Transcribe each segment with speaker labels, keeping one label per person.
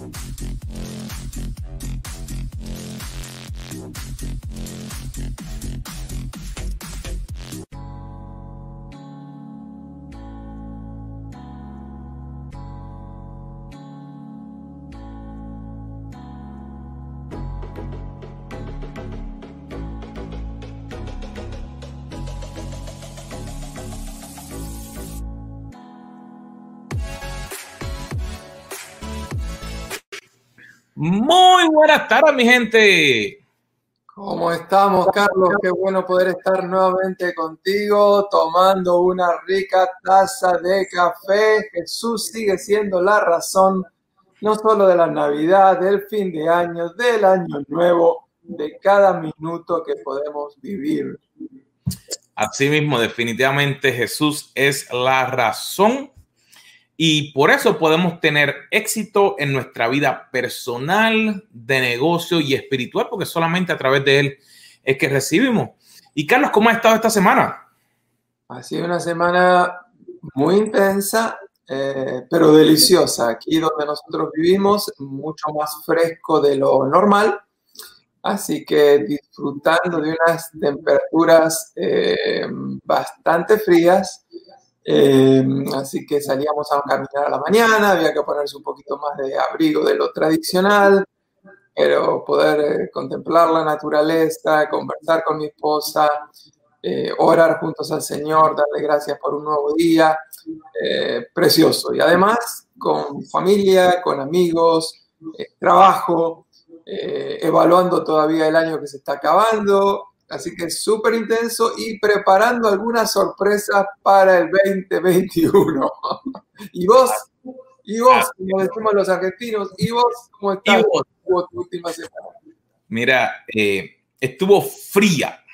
Speaker 1: Thank you. Muy buenas tardes, mi gente.
Speaker 2: ¿Cómo estamos, Carlos? Qué bueno poder estar nuevamente contigo tomando una rica taza de café. Jesús sigue siendo la razón no solo de la Navidad, del fin de año, del año nuevo, de cada minuto que podemos vivir.
Speaker 1: Asimismo, definitivamente Jesús es la razón y por eso podemos tener éxito en nuestra vida personal, de negocio y espiritual, porque solamente a través de él es que recibimos. Y Carlos, ¿cómo ha estado esta semana?
Speaker 2: Ha sido una semana muy intensa, eh, pero deliciosa. Aquí donde nosotros vivimos, mucho más fresco de lo normal. Así que disfrutando de unas temperaturas eh, bastante frías eh, así que salíamos a caminar a la mañana, había que ponerse un poquito más de abrigo de lo tradicional, pero poder eh, contemplar la naturaleza, conversar con mi esposa, eh, orar juntos al Señor, darle gracias por un nuevo día, precioso. Y además con familia, con amigos, trabajo, evaluando todavía el año que se está acabando, Así que súper intenso y preparando algunas sorpresas para el 2021. ¿Y vos? ¿Y vos? Ah. Como decimos los argentinos, ¿y vos cómo estás?
Speaker 1: tu última semana? Mira, eh, estuvo fría.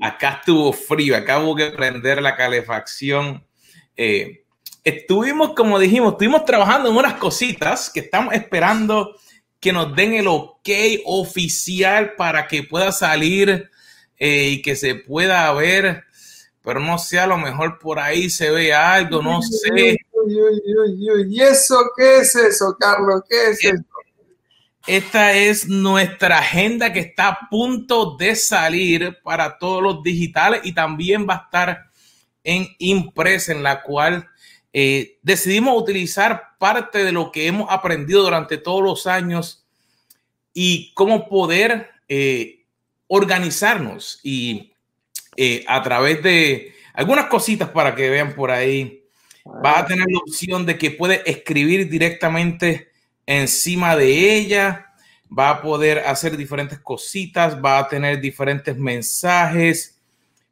Speaker 1: Acá, estuvo frío, acá hubo que prender la calefacción. Eh, estuvimos, como dijimos, estuvimos trabajando en unas cositas que estamos esperando que nos den el ok oficial para que pueda salir eh, y que se pueda ver, pero no sé, a lo mejor por ahí se ve algo, no sé.
Speaker 2: ¿Y eso qué es eso, Carlos? ¿Qué es eso?
Speaker 1: Esta es nuestra agenda que está a punto de salir para todos los digitales y también va a estar en impresa, en la cual eh, decidimos utilizar parte de lo que hemos aprendido durante todos los años y cómo poder eh, organizarnos y eh, a través de algunas cositas para que vean por ahí, va a tener la opción de que puede escribir directamente encima de ella, va a poder hacer diferentes cositas, va a tener diferentes mensajes.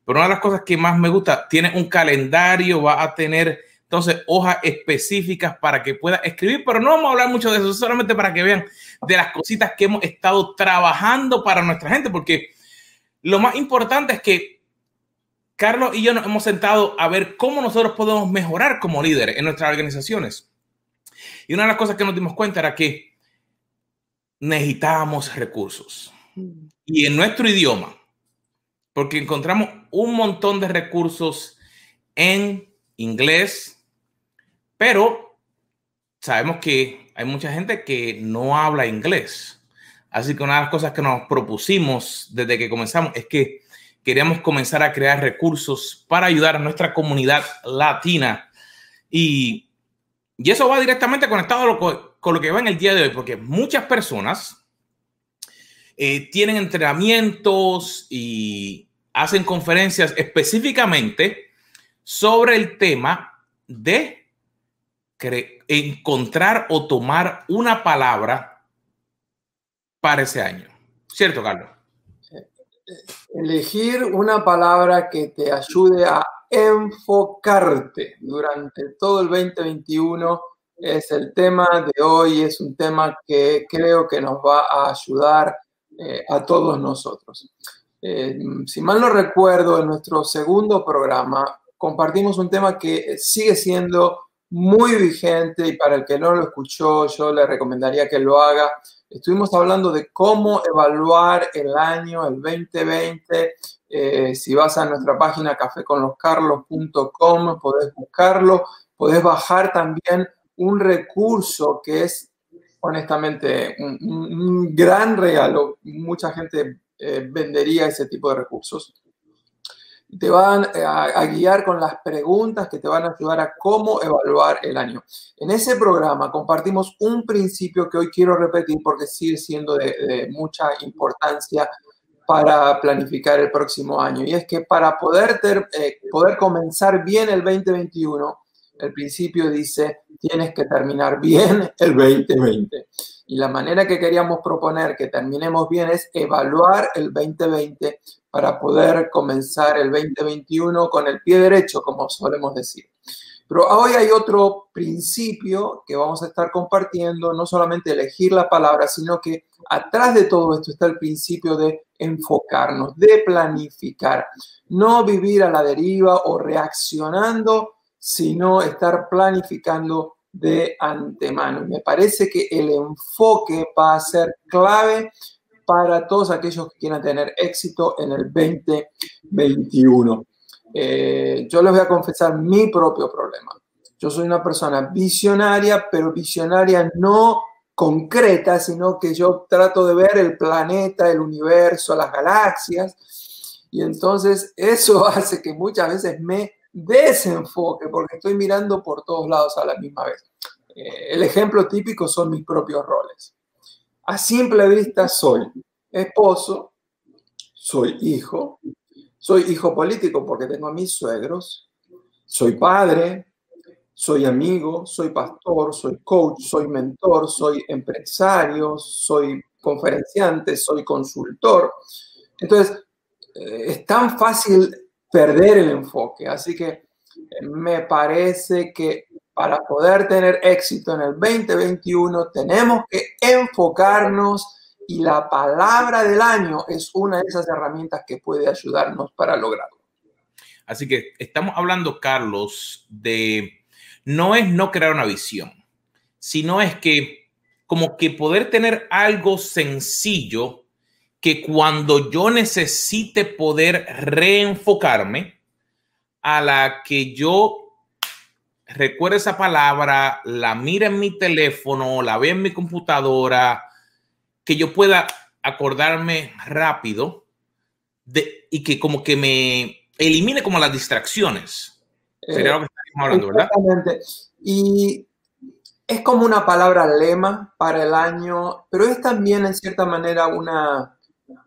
Speaker 1: Pero una de las cosas que más me gusta, tiene un calendario, va a tener entonces, hojas específicas para que pueda escribir, pero no vamos a hablar mucho de eso, solamente para que vean de las cositas que hemos estado trabajando para nuestra gente, porque lo más importante es que Carlos y yo nos hemos sentado a ver cómo nosotros podemos mejorar como líderes en nuestras organizaciones. Y una de las cosas que nos dimos cuenta era que necesitábamos recursos. Y en nuestro idioma, porque encontramos un montón de recursos en inglés, pero sabemos que hay mucha gente que no habla inglés. Así que una de las cosas que nos propusimos desde que comenzamos es que queríamos comenzar a crear recursos para ayudar a nuestra comunidad latina. Y, eso va directamente conectado con lo que va en el día de hoy, porque muchas personas eh, tienen entrenamientos y hacen conferencias específicamente sobre el tema de encontrar o tomar una palabra para ese año. ¿Cierto, Carlos?
Speaker 2: Elegir una palabra que te ayude a enfocarte durante todo el 2021 es el tema de hoy, es un tema que creo que nos va a ayudar eh, a todos nosotros. Eh, si mal no recuerdo, en nuestro segundo programa compartimos un tema que sigue siendo muy vigente y para el que no lo escuchó, yo le recomendaría que lo haga. Estuvimos hablando de cómo evaluar el año, el 2020. Eh, si vas a nuestra página caféconloscarlos.com, podés buscarlo. Podés bajar también un recurso que es honestamente un, gran regalo. Mucha gente eh, vendería ese tipo de recursos. Te van eh, a, guiar con las preguntas que te van a ayudar a cómo evaluar el año. En ese programa compartimos un principio que hoy quiero repetir porque sigue siendo de, mucha importancia para planificar el próximo año. Y es que para poder, eh, poder comenzar bien el 2021, el principio dice, tienes que terminar bien el 2020. Y la manera que queríamos proponer que terminemos bien es evaluar el 2020 para poder comenzar el 2021 con el pie derecho, como solemos decir. Pero hoy hay otro principio que vamos a estar compartiendo, no solamente elegir la palabra, sino que atrás de todo esto está el principio de enfocarnos, de planificar, no vivir a la deriva o reaccionando sino estar planificando de antemano. Me parece que el enfoque va a ser clave para todos aquellos que quieran tener éxito en el 2021. Eh, yo les voy a confesar mi propio problema. Yo soy una persona visionaria, pero visionaria no concreta, sino que yo trato de ver el planeta, el universo, las galaxias. Y entonces eso hace que muchas veces me desenfoque, porque estoy mirando por todos lados a la misma vez. Eh, el ejemplo típico son mis propios roles. A simple vista soy esposo, soy hijo, soy hijo político porque tengo a mis suegros, soy padre, soy amigo, soy pastor, soy coach, soy mentor, soy empresario, soy conferenciante, soy consultor. Entonces, eh, es tan fácil perder el enfoque. Así que eh, me parece que para poder tener éxito en el 2021 tenemos que enfocarnos y la palabra del año es una de esas herramientas que puede ayudarnos para lograrlo.
Speaker 1: Así que estamos hablando, Carlos, de no es no crear una visión, sino es que como que poder tener algo sencillo que cuando yo necesite poder reenfocarme, a la que yo recuerde esa palabra, la mire en mi teléfono, la vea en mi computadora, que yo pueda acordarme rápido de, y que como que me elimine como las distracciones.
Speaker 2: Sería lo que estamos hablando, ¿verdad? Y es como una palabra lema para el año, pero es también en cierta manera una,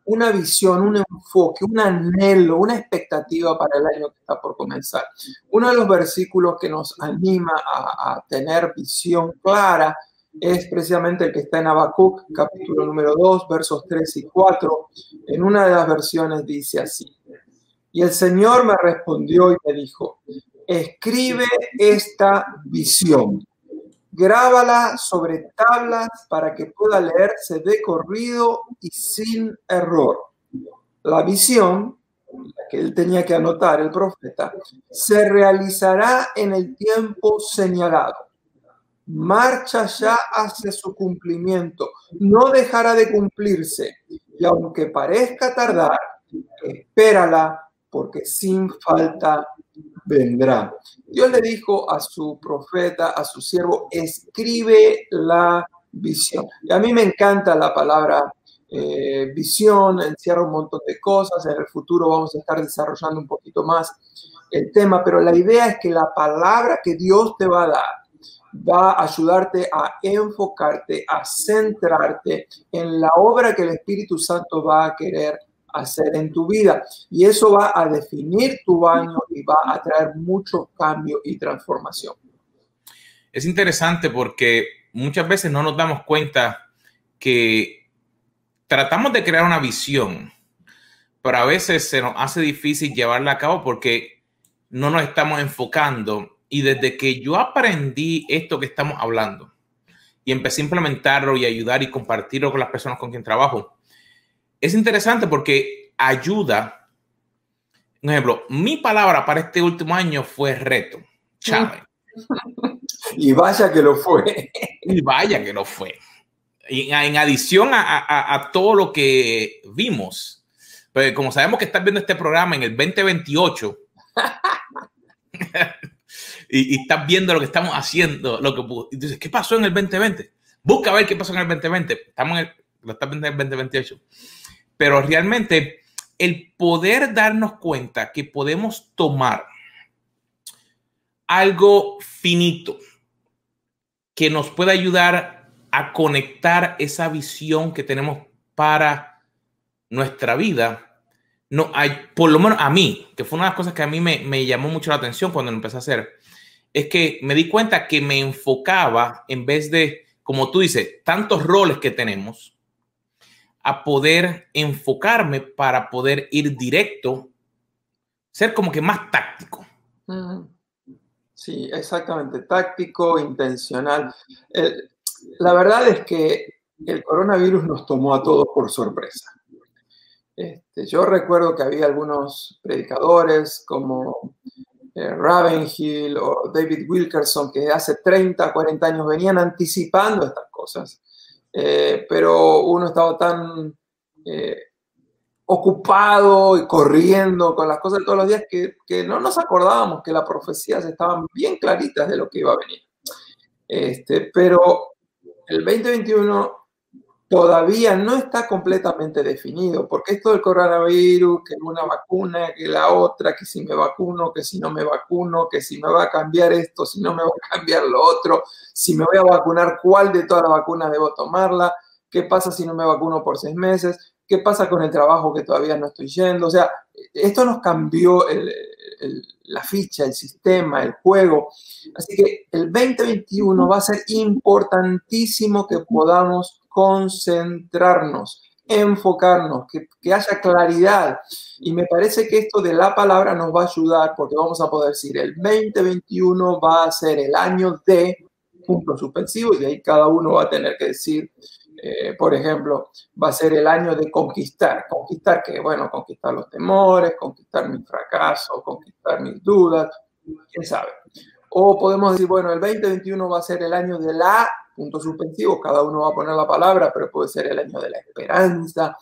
Speaker 2: una visión, un enfoque, un anhelo, una expectativa para el año que está por comenzar. Uno de los versículos que nos anima a, tener visión clara es precisamente el que está en Habacuc, capítulo número 2, versos 3 y 4. En una de las versiones dice así, y el Señor me respondió y me dijo, escribe esta visión grábala sobre tablas para que pueda leerse de corrido y sin error. La visión, que él tenía que anotar, el profeta, se realizará en el tiempo señalado. Marcha ya hacia su cumplimiento, no dejará de cumplirse, y aunque parezca tardar, espérala, porque sin falta vendrá. Dios le dijo a su profeta, a su siervo, escribe la visión. Y a mí me encanta la palabra eh, visión, encierra un montón de cosas. En el futuro vamos a estar desarrollando un poquito más el tema, pero la idea es que la palabra que Dios te va a dar va a ayudarte a enfocarte, a centrarte en la obra que el Espíritu Santo va a querer hacer en tu vida. Y eso va a definir tu año y va a traer mucho cambio y transformación.
Speaker 1: Es interesante porque muchas veces no nos damos cuenta que tratamos de crear una visión, pero a veces se nos hace difícil llevarla a cabo porque no nos estamos enfocando. Y desde que yo aprendí esto que estamos hablando y empecé a implementarlo y ayudar y compartirlo con las personas con quien trabajo, es interesante porque ayuda. Un ejemplo, mi palabra para este último año fue reto, challenge.
Speaker 2: Y vaya que lo fue.
Speaker 1: Y vaya que lo fue. Y en adición a, todo lo que vimos, pues como sabemos que estás viendo este programa en el 2028 y, y, estás viendo lo que estamos haciendo, lo que dices, ¿qué pasó en el 2020? busca ver qué pasó en el 2020. Estamos en el, lo está en el 2028. Pero realmente el poder darnos cuenta que podemos tomar algo finito que nos pueda ayudar a conectar esa visión que tenemos para nuestra vida, no hay, por lo menos a mí, que fue una de las cosas que a mí me, me llamó mucho la atención cuando lo empecé a hacer, es que me di cuenta que me enfocaba en vez de, como tú dices, tantos roles que tenemos, a poder enfocarme para poder ir directo, ser como que más táctico.
Speaker 2: Sí, exactamente, táctico, intencional. la verdad es que el coronavirus nos tomó a todos por sorpresa. Este, yo recuerdo que había algunos predicadores como eh, Ravenhill o David Wilkerson que hace 30, 40 años venían anticipando estas cosas, eh, pero uno estaba tan eh, ocupado y corriendo con las cosas de todos los días que, que, no nos acordábamos que las profecías estaban bien claritas de lo que iba a venir. Este, pero el 2021 todavía no está completamente definido, porque esto del coronavirus, que una vacuna, que la otra, que si me vacuno, que si no me vacuno, que si me va a cambiar esto, si no me va a cambiar lo otro, si me voy a vacunar, cuál de todas las vacunas debo tomarla, qué pasa si no me vacuno por seis meses, qué pasa con el trabajo que todavía no estoy yendo. O sea, esto nos cambió la ficha, el sistema, el juego. Así que el 2021 va a ser importantísimo que podamos concentrarnos, enfocarnos, que, haya claridad. Y me parece que esto de la palabra nos va a ayudar porque vamos a poder decir, el 2021 va a ser el año de puntos suspensivos y ahí cada uno va a tener que decir, eh, por ejemplo, va a ser el año de conquistar. Conquistar que, bueno, conquistar los temores, conquistar mi fracaso, conquistar mis dudas, quién sabe. O podemos decir, bueno, el 2021 va a ser el año de la puntos suspensivos, cada uno va a poner la palabra, pero puede ser el año de la esperanza,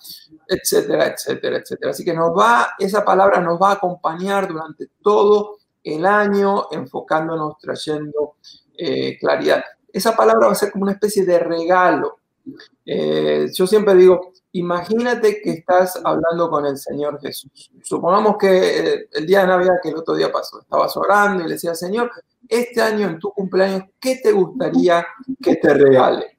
Speaker 2: etcétera, etcétera, etcétera. Así que nos va, esa palabra nos va a acompañar durante todo el año, enfocándonos, trayendo eh, claridad. Esa palabra va a ser como una especie de regalo. Eh, yo siempre digo, imagínate que estás hablando con el Señor Jesús. Supongamos que eh, el día de Navidad, que el otro día pasó, estabas orando y le decía, Señor, este año en tu cumpleaños, ¿qué te gustaría que te regale?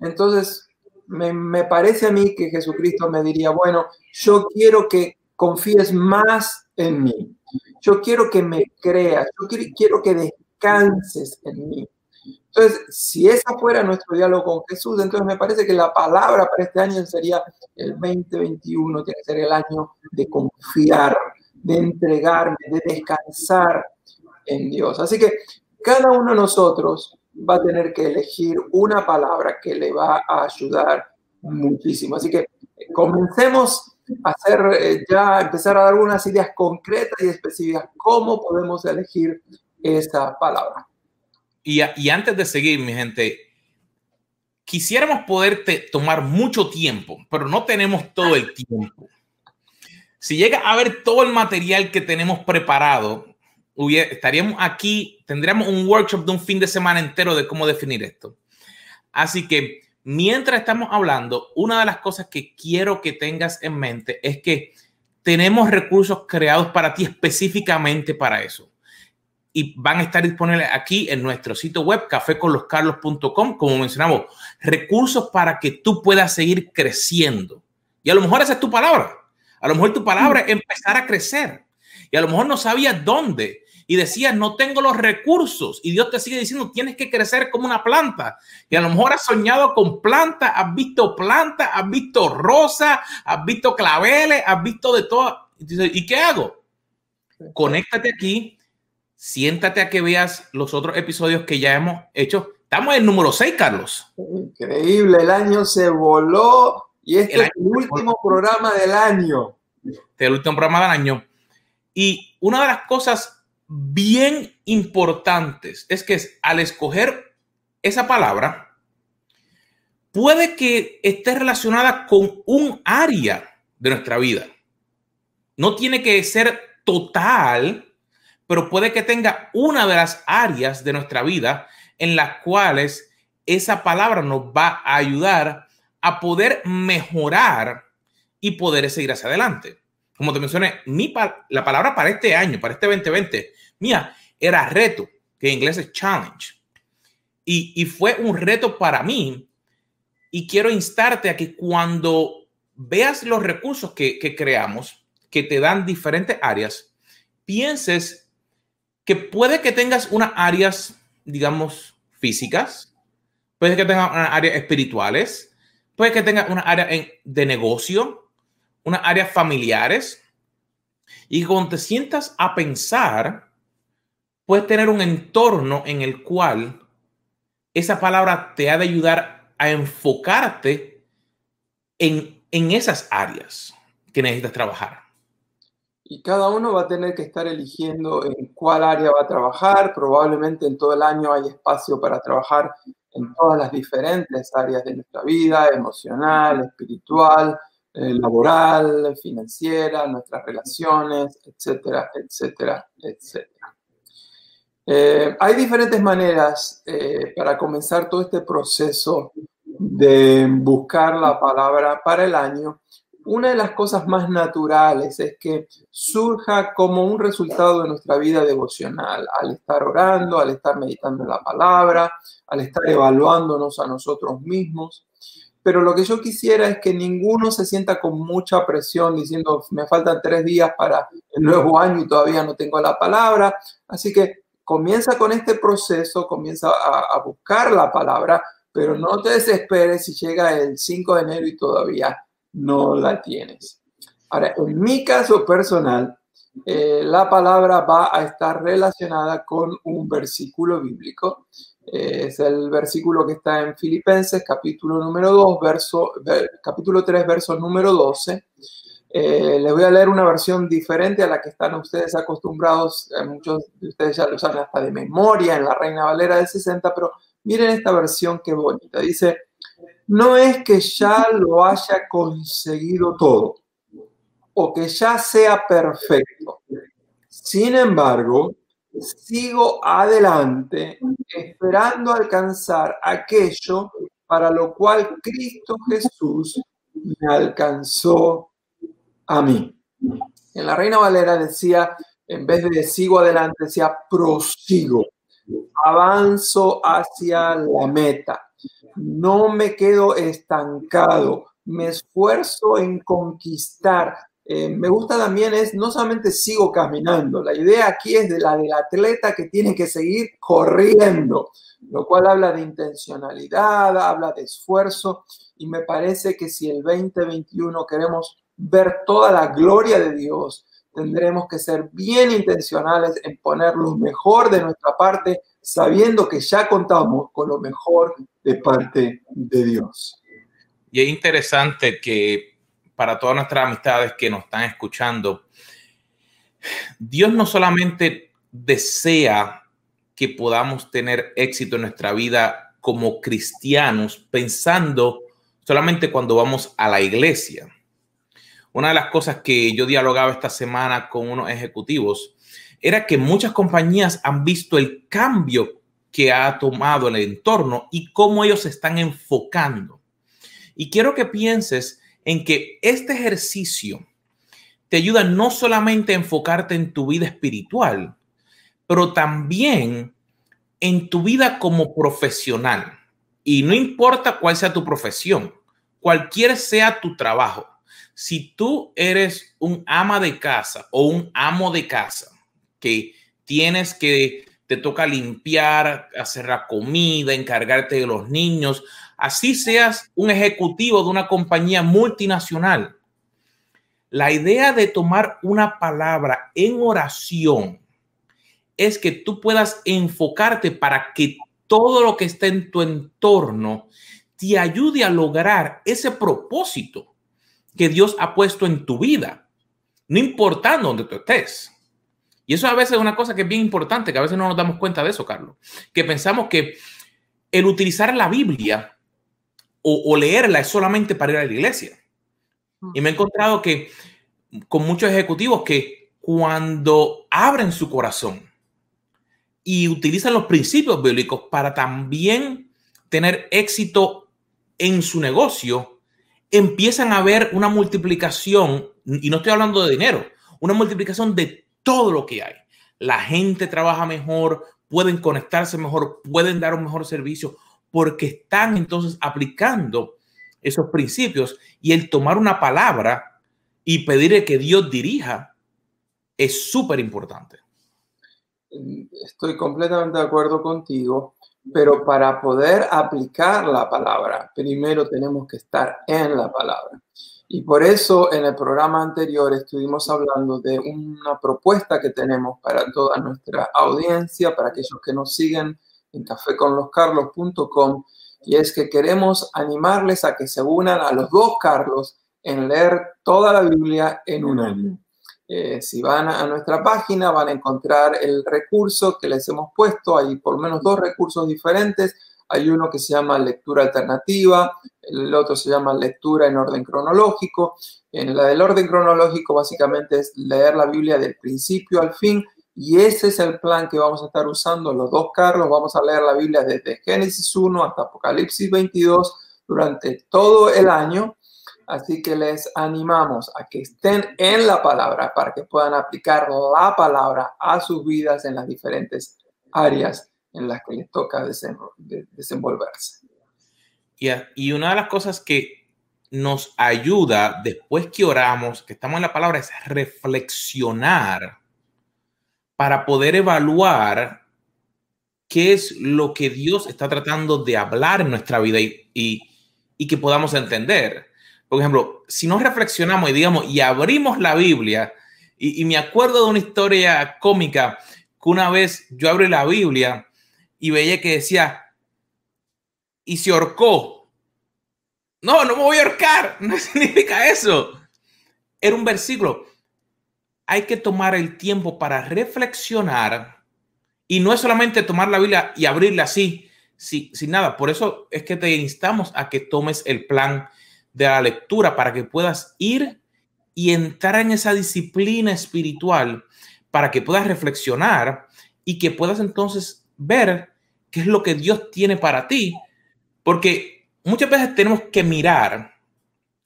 Speaker 2: Entonces, me, parece a mí que Jesucristo me diría, bueno, yo quiero que confíes más en mí. Yo quiero que me creas. Yo quiero, que descanses en mí. Entonces, si esa fuera nuestro diálogo con Jesús, entonces me parece que la palabra para este año sería el 2021, tiene que ser el año de confiar, de entregarme, de descansar en Dios. Así que cada uno de nosotros va a tener que elegir una palabra que le va a ayudar muchísimo. Así que eh, comencemos a hacer eh, ya, empezar a dar unas ideas concretas y específicas, cómo podemos elegir esa palabra.
Speaker 1: Y, antes de seguir, mi gente, quisiéramos poder tomar mucho tiempo, pero no tenemos todo el tiempo. Si llega a ver todo el material que tenemos preparado, estaríamos aquí, tendríamos un workshop de un fin de semana entero de cómo definir esto. Así que mientras estamos hablando, una de las cosas que quiero que tengas en mente es que tenemos recursos creados para ti específicamente para eso. Y van a estar disponibles aquí en nuestro sitio web, caféconloscarlos.com, como mencionamos, recursos para que tú puedas seguir creciendo. Y a lo mejor esa es tu palabra. A lo mejor tu palabra es empezar a crecer. Y a lo mejor no sabías dónde y decías, no tengo los recursos. Y Dios te sigue diciendo, tienes que crecer como una planta. Y a lo mejor has soñado con planta, has visto planta, has visto rosa, has visto claveles, has visto de todo. ¿Y qué hago? Conéctate aquí, siéntate a que veas los otros episodios que ya hemos hecho. Estamos en el número 6, Carlos.
Speaker 2: Increíble, el año se voló y este es el último programa del año.
Speaker 1: Este es el último programa del año. Y una de las cosas bien importantes es que al escoger esa palabra, puede que esté relacionada con un área de nuestra vida. No tiene que ser total, pero puede que tenga una de las áreas de nuestra vida en las cuales esa palabra nos va a ayudar a poder mejorar y poder seguir hacia adelante. Como te mencioné, mi, la palabra para este año, para este 2020, mía, era reto, que en inglés es challenge. Y, y fue un reto para mí. Y quiero instarte a que cuando veas los recursos que, que creamos, que te dan diferentes áreas, pienses que puede que tengas unas áreas, digamos, físicas, puede que tengas unas áreas espirituales, puede que tengas una área de negocio, unas áreas familiares, y cuando te sientas a pensar, puedes tener un entorno en el cual esa palabra te ha de ayudar a enfocarte en, en esas áreas que necesitas trabajar.
Speaker 2: Y cada uno va a tener que estar eligiendo en cuál área va a trabajar. Probablemente en todo el año hay espacio para trabajar en todas las diferentes áreas de nuestra vida, emocional, espiritual, eh, laboral, financiera, nuestras relaciones, etcétera, etcétera, etcétera. Eh, hay diferentes maneras eh, para comenzar todo este proceso de buscar la palabra para el año. Una de las cosas más naturales es que surja como un resultado de nuestra vida devocional, al estar orando, al estar meditando la palabra, al estar evaluándonos a nosotros mismos. Pero lo que yo quisiera es que ninguno se sienta con mucha presión diciendo, me faltan tres días para el nuevo año y todavía no tengo la palabra. Así que comienza con este proceso, comienza a, buscar la palabra, pero no te desesperes si llega el 5 de enero y todavía no la tienes. Ahora, en mi caso personal, eh, la palabra va a estar relacionada con un versículo bíblico. Eh, es el versículo que está en Filipenses, capítulo número 2, verso, capítulo 3, verso número 12. Eh, les voy a leer una versión diferente a la que están ustedes acostumbrados. Eh, muchos de ustedes ya lo usan hasta de memoria en la Reina Valera del 60, pero miren esta versión que bonita. Dice, no es que ya lo haya conseguido todo o que ya sea perfecto. Sin embargo, sigo adelante esperando alcanzar aquello para lo cual Cristo Jesús me alcanzó a mí. En la Reina Valera decía, en vez de sigo adelante, decía prosigo, avanzo hacia la meta, no me quedo estancado, me esfuerzo en conquistar. Eh, me gusta también es, no solamente sigo caminando, la idea aquí es de la del atleta que tiene que seguir corriendo, lo cual habla de intencionalidad, habla de esfuerzo, y me parece que si el 2021 queremos ver toda la gloria de Dios, tendremos que ser bien intencionales en poner lo mejor de nuestra parte, sabiendo que ya contamos con lo mejor de parte de Dios.
Speaker 1: Y es interesante que para todas nuestras amistades que nos están escuchando, Dios no solamente desea que podamos tener éxito en nuestra vida como cristianos, pensando solamente cuando vamos a la iglesia. Una de las cosas que yo dialogaba esta semana con unos ejecutivos era que muchas compañías han visto el cambio que ha tomado el entorno y cómo ellos se están enfocando. Y quiero que pienses en que este ejercicio te ayuda no solamente a enfocarte en tu vida espiritual, pero también en tu vida como profesional. Y no importa cuál sea tu profesión, cualquier sea tu trabajo si tú eres un ama de casa o un amo de casa que tienes que, te toca limpiar, hacer la comida, encargarte de los niños, así seas un ejecutivo de una compañía multinacional, la idea de tomar una palabra en oración es que tú puedas enfocarte para que todo lo que está en tu entorno te ayude a lograr ese propósito que Dios ha puesto en tu vida, no importando donde tú estés. Y eso a veces es una cosa que es bien importante, que a veces no nos damos cuenta de eso, Carlos, que pensamos que el utilizar la Biblia o, leerla es solamente para ir a la iglesia. Y me he encontrado que con muchos ejecutivos que cuando abren su corazón y utilizan los principios bíblicos para también tener éxito en su negocio, empiezan a ver una multiplicación, y no estoy hablando de dinero, una multiplicación de todo lo que hay. La gente trabaja mejor, pueden conectarse mejor, pueden dar un mejor servicio, porque están entonces aplicando esos principios y el tomar una palabra y pedirle que Dios dirija es súper importante.
Speaker 2: Estoy completamente de acuerdo contigo, pero para poder aplicar la palabra, primero tenemos que estar en la palabra. Y por eso en el programa anterior estuvimos hablando de una propuesta que tenemos para toda nuestra audiencia, para aquellos que nos siguen en caféconloscarlos.com, y es que queremos animarles a que se unan a los dos Carlos en leer toda la Biblia en un año. Eh, si van a nuestra página van a encontrar el recurso que les hemos puesto, hay por lo menos dos recursos diferentes. Hay uno que se llama lectura alternativa, el otro se llama lectura en orden cronológico. En la del orden cronológico básicamente es leer la Biblia del principio al fin y ese es el plan que vamos a estar usando los dos Carlos. Vamos a leer la Biblia desde Génesis 1 hasta Apocalipsis 22 durante todo el año Así que les animamos a que estén en la palabra para que puedan aplicar la palabra a sus vidas en las diferentes áreas en las que les toca desenvolverse.
Speaker 1: Y una de las cosas que nos ayuda después que oramos, que estamos en la palabra, es reflexionar para poder evaluar qué es lo que Dios está tratando de hablar en nuestra vida y, y que podamos entender por ejemplo, si nos reflexionamos y digamos, y abrimos la Biblia, y, me acuerdo de una historia cómica que una vez yo abrí la Biblia y veía que decía, y se ahorcó. No, no me voy a ahorcar, no significa eso. Era un versículo. Hay que tomar el tiempo para reflexionar y no es solamente tomar la Biblia y abrirla así, sin, nada. Por eso es que te instamos a que tomes el plan de la lectura para que puedas ir y entrar en esa disciplina espiritual para que puedas reflexionar y que puedas entonces ver qué es lo que Dios tiene para ti. Porque muchas veces tenemos que mirar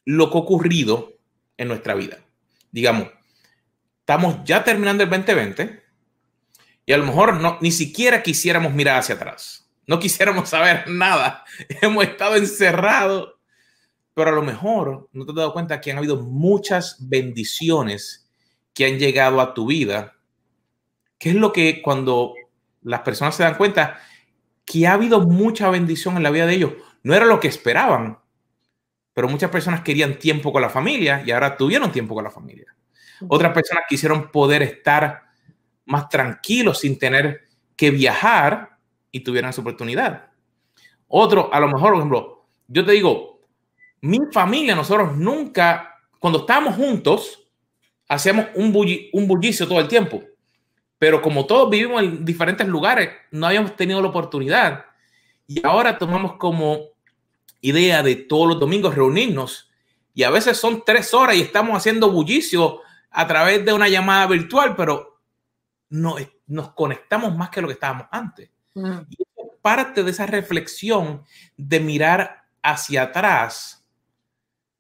Speaker 1: lo que ha ocurrido en nuestra vida. Digamos, estamos ya terminando el 2020 y a lo mejor no, ni siquiera quisiéramos mirar hacia atrás. No quisiéramos saber nada. Hemos estado encerrados pero a lo mejor no te has dado cuenta que han habido muchas bendiciones que han llegado a tu vida. ¿Qué es lo que cuando las personas se dan cuenta que ha habido mucha bendición en la vida de ellos? No era lo que esperaban, pero muchas personas querían tiempo con la familia y ahora tuvieron tiempo con la familia. Otras personas quisieron poder estar más tranquilos sin tener que viajar y tuvieron esa oportunidad. Otro, a lo mejor, por ejemplo, yo te digo, mi familia, nosotros nunca, cuando estábamos juntos, hacíamos un, un bullicio todo el tiempo. Pero como todos vivimos en diferentes lugares, no habíamos tenido la oportunidad. Y ahora tomamos como idea de todos los domingos reunirnos. Y a veces son tres horas y estamos haciendo bullicio a través de una llamada virtual, pero no, nos conectamos más que lo que estábamos antes. Mm. Y parte de esa reflexión de mirar hacia atrás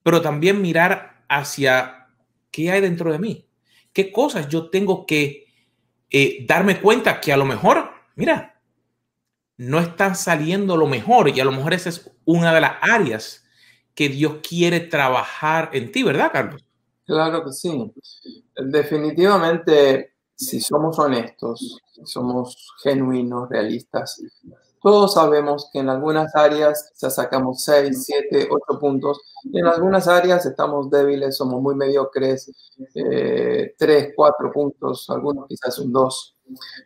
Speaker 1: pero también mirar hacia qué hay dentro de mí, qué cosas yo tengo que eh, darme cuenta que a lo mejor, mira, no están saliendo lo mejor y a lo mejor esa es una de las áreas que Dios quiere trabajar en ti, ¿verdad, Carlos?
Speaker 2: Claro que sí. Definitivamente, si somos honestos, si somos genuinos, realistas, todos sabemos que en algunas áreas ya sacamos 6, 7, 8 puntos en algunas áreas estamos débiles, somos muy mediocres, 3, eh, 4 puntos, algunos quizás un 2.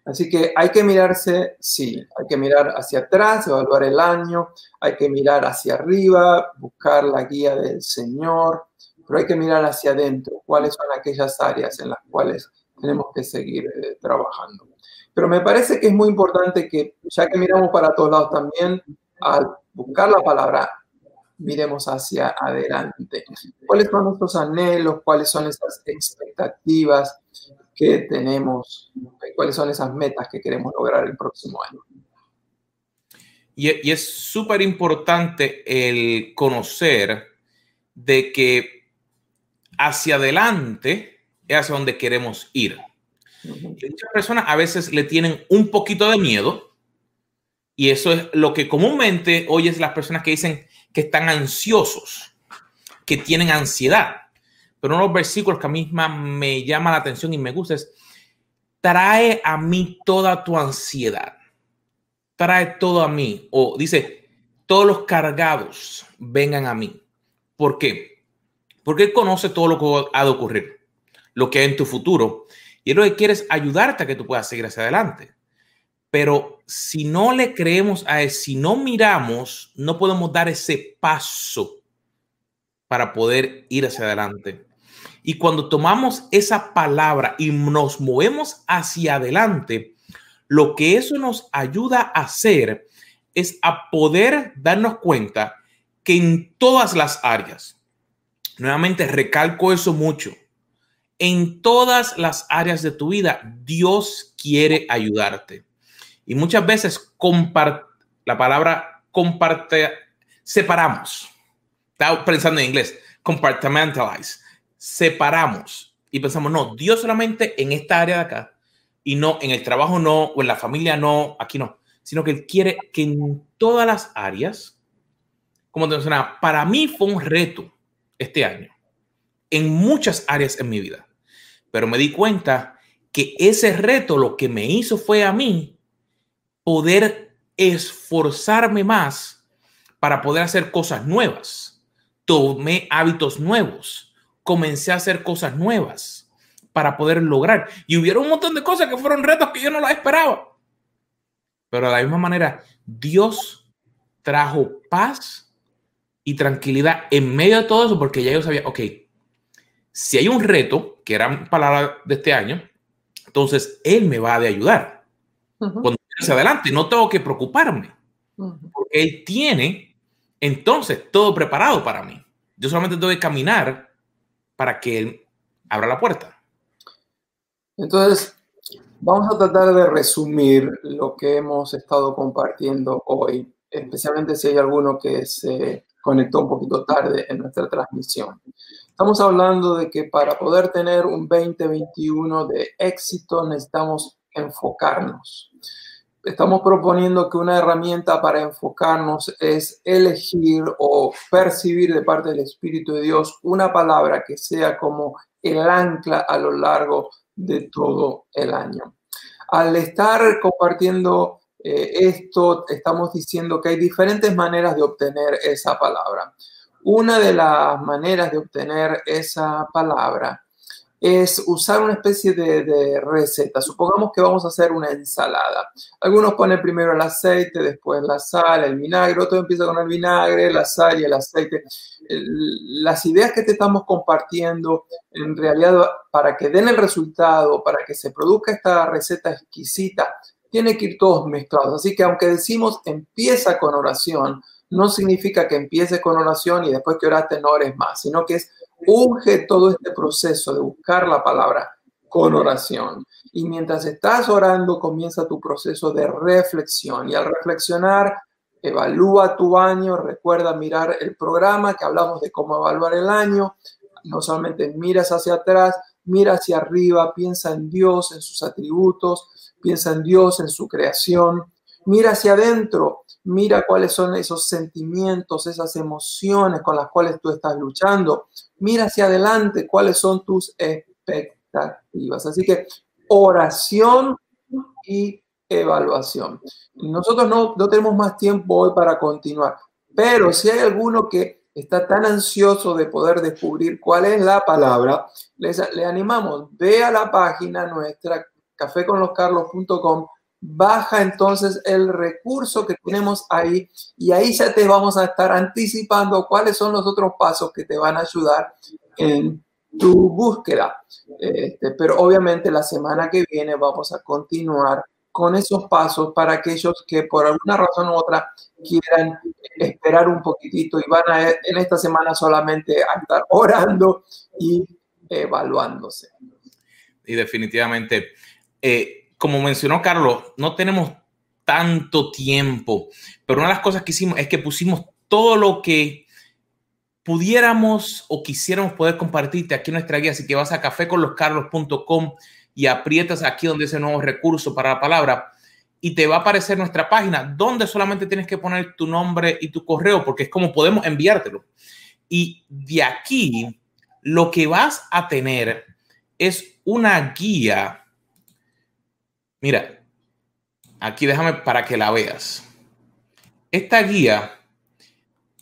Speaker 2: Así que hay que mirarse, sí, hay que mirar hacia atrás, evaluar el año, hay que mirar hacia arriba, buscar la guía del Señor, pero hay que mirar hacia adentro, cuáles son aquellas áreas en las cuales tenemos que seguir eh, trabajando. Pero me parece que es muy importante que, ya que miramos para todos lados también, al buscar la palabra, miremos hacia adelante. ¿Cuáles son nuestros anhelos? ¿Cuáles son esas expectativas que tenemos? ¿Cuáles son esas metas que queremos lograr el próximo año?
Speaker 1: Y, es súper importante el conocer de que hacia adelante es hacia donde queremos ir. muchas personas a veces le tienen un poquito de miedo y eso es lo que comúnmente oyes las personas que dicen que están ansiosos, que tienen ansiedad. Pero uno de los versículos que a mí me llama la atención y me gusta es, trae a mí toda tu ansiedad trae todo a mí. O dice, todos los cargados vengan a mí. ¿Por qué? Porque Él conoce todo lo que ha de ocurrir, lo que hay en tu futuro. Y Él lo que quiere es ayudarte a que tú puedas seguir hacia adelante. Pero si no le creemos a Él, si no miramos, no podemos dar ese paso para poder ir hacia adelante. Y cuando tomamos esa palabra y nos movemos hacia adelante, lo que eso nos ayuda a hacer es a poder darnos cuenta que en todas las áreas, nuevamente recalco eso mucho, en todas las áreas de tu vida, Dios quiere ayudarte. Y muchas veces la palabra comparte, separamos. Estaba pensando en inglés, compartmentalize. Separamos y pensamos, no, Dios solamente en esta área de acá y no en el trabajo no, o en la familia no, aquí no, sino que Él quiere que en todas las áreas, como te mencionaba, para mí fue un reto este año, en muchas áreas en mi vida, pero me di cuenta que ese reto lo que me hizo fue a mí poder esforzarme más para poder hacer cosas nuevas. Tomé hábitos nuevos, comencé a hacer cosas nuevas para poder lograr. Y hubieron un montón de cosas que fueron retos que yo no las esperaba. Pero de la misma manera, Dios trajo paz y tranquilidad en medio de todo eso, porque ya yo sabía, ok, si hay un reto, que era palabra de este año, entonces Él me va a ayudar. Cuando hacia adelante, no tengo que preocuparme, porque Él tiene entonces todo preparado para mí. Yo solamente tengo que caminar para que Él abra la puerta.
Speaker 2: Entonces, vamos a tratar de resumir lo que hemos estado compartiendo hoy, especialmente si hay alguno que se conectó un poquito tarde en nuestra transmisión. Estamos hablando de que para poder tener un 2021 de éxito necesitamos enfocarnos. Estamos proponiendo que una herramienta para enfocarnos es elegir o percibir de parte del Espíritu de Dios una palabra que sea como el ancla a lo largo de todo el año. Al estar compartiendo eh, esto, estamos diciendo que hay diferentes maneras de obtener esa palabra. Una de las maneras de obtener esa palabra es usar una especie de, receta. Supongamos que vamos a hacer una ensalada. Algunos ponen primero el aceite, después la sal, el vinagre, otro empieza con el vinagre, la sal y el aceite. Las ideas que te estamos compartiendo, en realidad, para que den el resultado, para que se produzca esta receta exquisita, tiene que ir todos mezclados. Así que aunque decimos empieza con oración, no significa que empiece con oración y después que oraste no ores más, sino que es unge todo este proceso de buscar la palabra con oración. Y mientras estás orando, comienza tu proceso de reflexión. Y al reflexionar, evalúa tu año, recuerda mirar el programa que hablamos de cómo evaluar el año. No solamente miras hacia atrás, mira hacia arriba, piensa en Dios, en sus atributos, piensa en Dios, en su creación. Mira hacia adentro, mira cuáles son esos sentimientos, esas emociones con las cuales tú estás luchando mira hacia adelante cuáles son tus expectativas. Así que oración y evaluación. Nosotros no, tenemos más tiempo hoy para continuar, pero si hay alguno que está tan ansioso de poder descubrir cuál es la palabra, les, le animamos, ve a la página nuestra, caféconloscarlos.com, baja entonces el recurso que tenemos ahí y ahí ya te vamos a estar anticipando cuáles son los otros pasos que te van a ayudar en tu búsqueda. Este, pero obviamente la semana que viene vamos a continuar con esos pasos para aquellos que por alguna razón u otra quieran esperar un poquitito y van a en esta semana solamente a estar orando y evaluándose.
Speaker 1: Y definitivamente, eh, como mencionó Carlos, no tenemos tanto tiempo. Pero una de las cosas que hicimos es que pusimos todo lo que pudiéramos o quisiéramos poder compartirte aquí en nuestra guía. Así que vas a caféconloscarlos.com y aprietas aquí donde dice nuevo recurso para la palabra y te va a aparecer nuestra página donde solamente tienes que poner tu nombre y tu correo porque es como podemos enviártelo. Y de aquí lo que vas a tener es una guía. Mira, aquí déjame para que la veas. Esta guía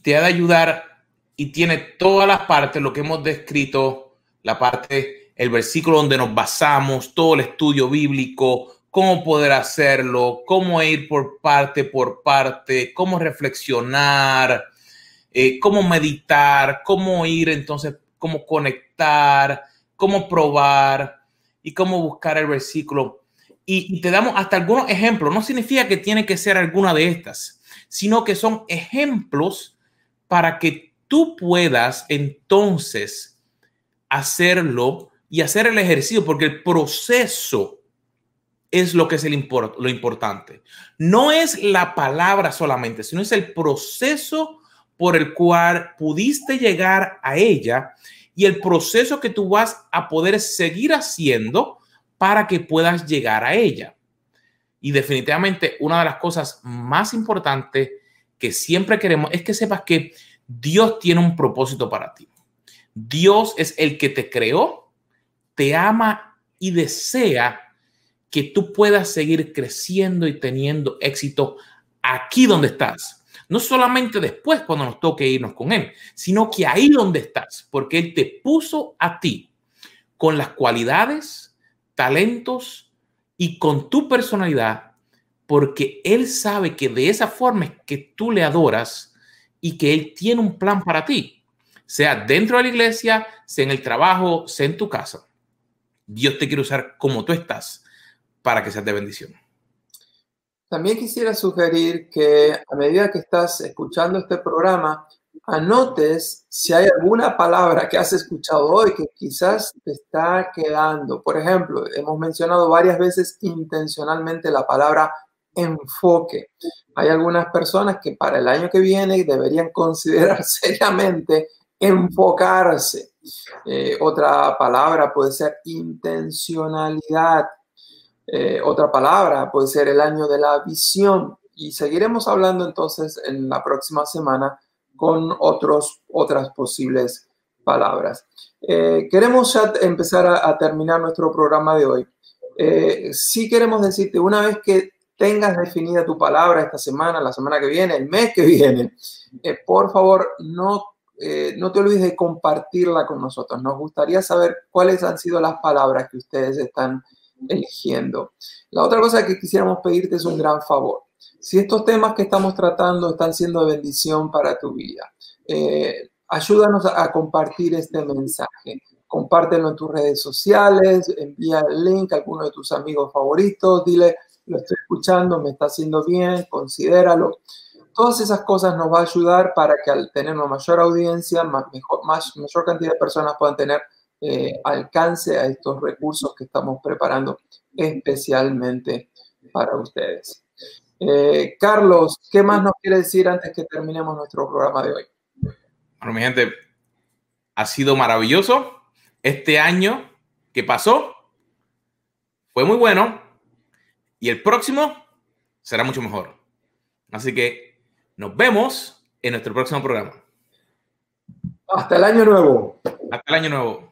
Speaker 1: te ha de ayudar y tiene todas las partes, lo que hemos descrito, la parte, el versículo donde nos basamos, todo el estudio bíblico, cómo poder hacerlo, cómo ir por parte por parte, cómo reflexionar, eh, cómo meditar, cómo ir entonces, cómo conectar, cómo probar y cómo buscar el versículo. Y, te damos hasta algunos ejemplos. No significa que tiene que ser alguna de estas, sino que son ejemplos para que tú puedas entonces hacerlo y hacer el ejercicio, porque el proceso es lo que es el lo importante. No es la palabra solamente, sino es el proceso por el cual pudiste llegar a ella y el proceso que tú vas a poder seguir haciendo para que puedas llegar a ella. Y definitivamente una de las cosas más importantes que siempre queremos es que sepas que Dios tiene un propósito para ti. Dios es el que te creó, te ama y desea que tú puedas seguir creciendo y teniendo éxito aquí donde estás. No solamente después cuando nos toque irnos con Él, sino que ahí donde estás, porque Él te puso a ti con las cualidades, talentos y con tu personalidad, porque Él sabe que de esa forma es que tú le adoras y que Él tiene un plan para ti, sea dentro de la iglesia, sea en el trabajo, sea en tu casa. Dios te quiere usar como tú estás para que seas de bendición.
Speaker 2: También quisiera sugerir que a medida que estás escuchando este programa, anotes si hay alguna palabra que has escuchado hoy que quizás te está quedando. Por ejemplo, hemos mencionado varias veces intencionalmente la palabra enfoque. Hay algunas personas que para el año que viene deberían considerar seriamente enfocarse. Eh, otra palabra puede ser intencionalidad. Eh, otra palabra puede ser el año de la visión. Y seguiremos hablando entonces en la próxima semana con otros, otras posibles palabras. Eh, queremos ya empezar a, terminar nuestro programa de hoy. sí queremos decirte, una vez que tengas definida tu palabra esta semana, la semana que viene, el mes que viene, eh, por favor no, eh, no te olvides de compartirla con nosotros. Nos gustaría saber cuáles han sido las palabras que ustedes están eligiendo. La otra cosa que quisiéramos pedirte es un gran favor. Si estos temas que estamos tratando están siendo bendición para tu vida, eh, ayúdanos a, compartir este mensaje compártelo en tus redes sociales, envía el link a alguno de tus amigos favoritos, dile, lo estoy escuchando, me está haciendo bien, considéralo. Todas esas cosas nos va a ayudar para que al tener una mayor audiencia, más, mejor, más, mayor cantidad de personas puedan tener eh, alcance a estos recursos que estamos preparando especialmente para ustedes. Eh, Carlos, ¿qué más nos quiere decir antes que terminemos nuestro programa de hoy?
Speaker 1: Bueno, mi gente, ha sido maravilloso. Este año que pasó fue muy bueno y el próximo será mucho mejor. Así que nos vemos en nuestro próximo programa.
Speaker 2: Hasta el año nuevo.
Speaker 1: Hasta el año nuevo.